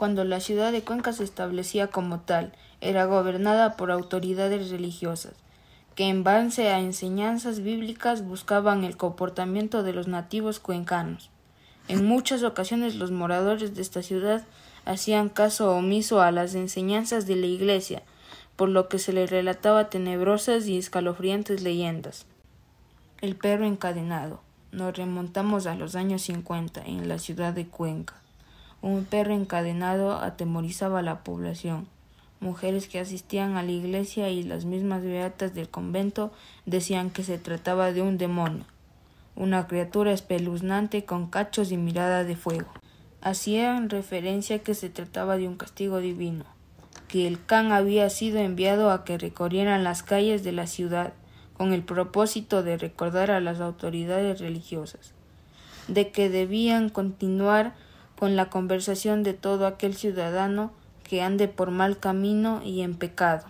cuando la ciudad de Cuenca se establecía como tal, era gobernada por autoridades religiosas, que en base a enseñanzas bíblicas buscaban el comportamiento de los nativos cuencanos. En muchas ocasiones los moradores de esta ciudad hacían caso omiso a las enseñanzas de la Iglesia, por lo que se les relataba tenebrosas y escalofriantes leyendas. El perro encadenado. Nos remontamos a los años cincuenta en la ciudad de Cuenca. Un perro encadenado atemorizaba a la población. Mujeres que asistían a la iglesia y las mismas beatas del convento decían que se trataba de un demonio, una criatura espeluznante con cachos y mirada de fuego. Hacían referencia que se trataba de un castigo divino, que el can había sido enviado a que recorrieran las calles de la ciudad con el propósito de recordar a las autoridades religiosas de que debían continuar con la conversación de todo aquel ciudadano que ande por mal camino y en pecado.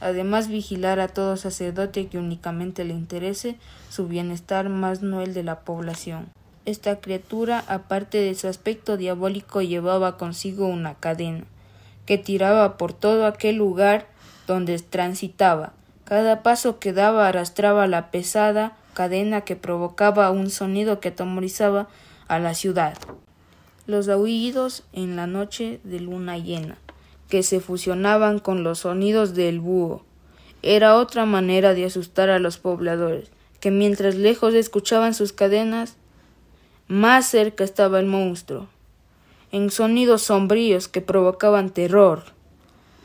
Además, vigilar a todo sacerdote que únicamente le interese su bienestar más no el de la población. Esta criatura, aparte de su aspecto diabólico, llevaba consigo una cadena, que tiraba por todo aquel lugar donde transitaba. Cada paso que daba arrastraba la pesada cadena que provocaba un sonido que atemorizaba a la ciudad los aullidos en la noche de luna llena, que se fusionaban con los sonidos del búho. Era otra manera de asustar a los pobladores, que mientras lejos escuchaban sus cadenas, más cerca estaba el monstruo, en sonidos sombríos que provocaban terror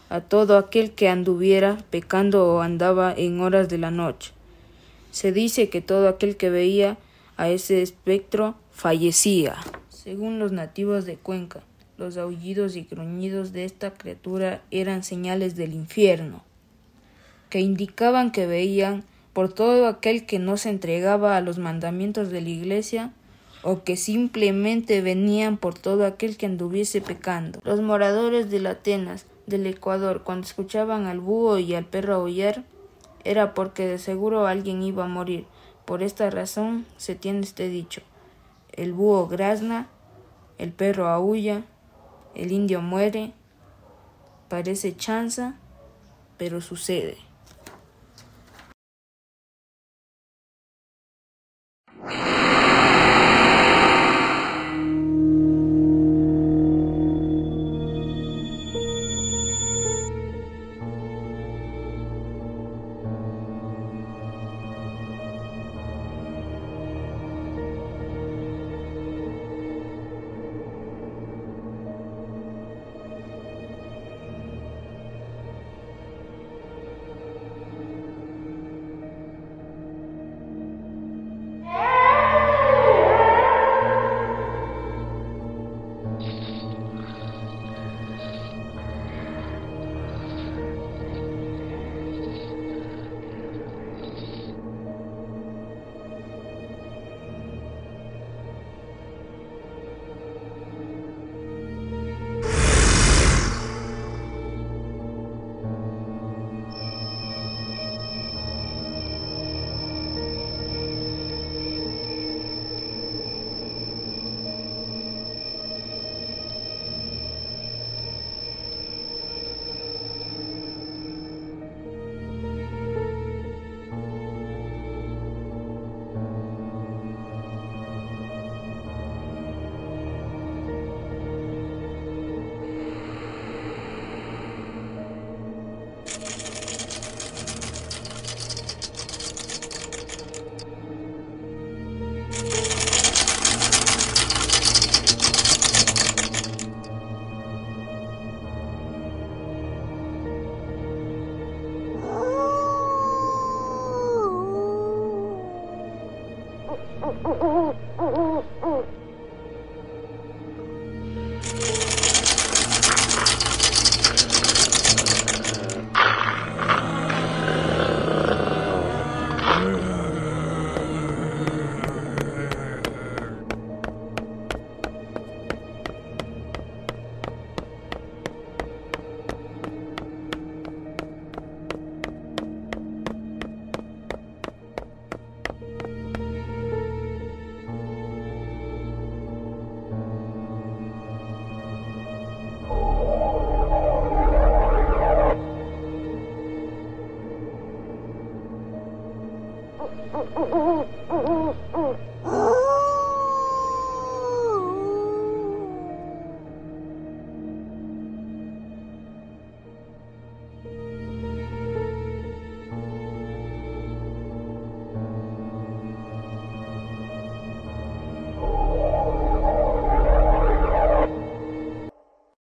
a todo aquel que anduviera pecando o andaba en horas de la noche. Se dice que todo aquel que veía a ese espectro fallecía. Según los nativos de Cuenca, los aullidos y gruñidos de esta criatura eran señales del infierno, que indicaban que veían por todo aquel que no se entregaba a los mandamientos de la Iglesia o que simplemente venían por todo aquel que anduviese pecando. Los moradores de la Atenas del Ecuador, cuando escuchaban al búho y al perro aullar, era porque de seguro alguien iba a morir. Por esta razón se tiene este dicho el búho grazna el perro aúlla, el indio muere, parece chanza, pero sucede. Oh.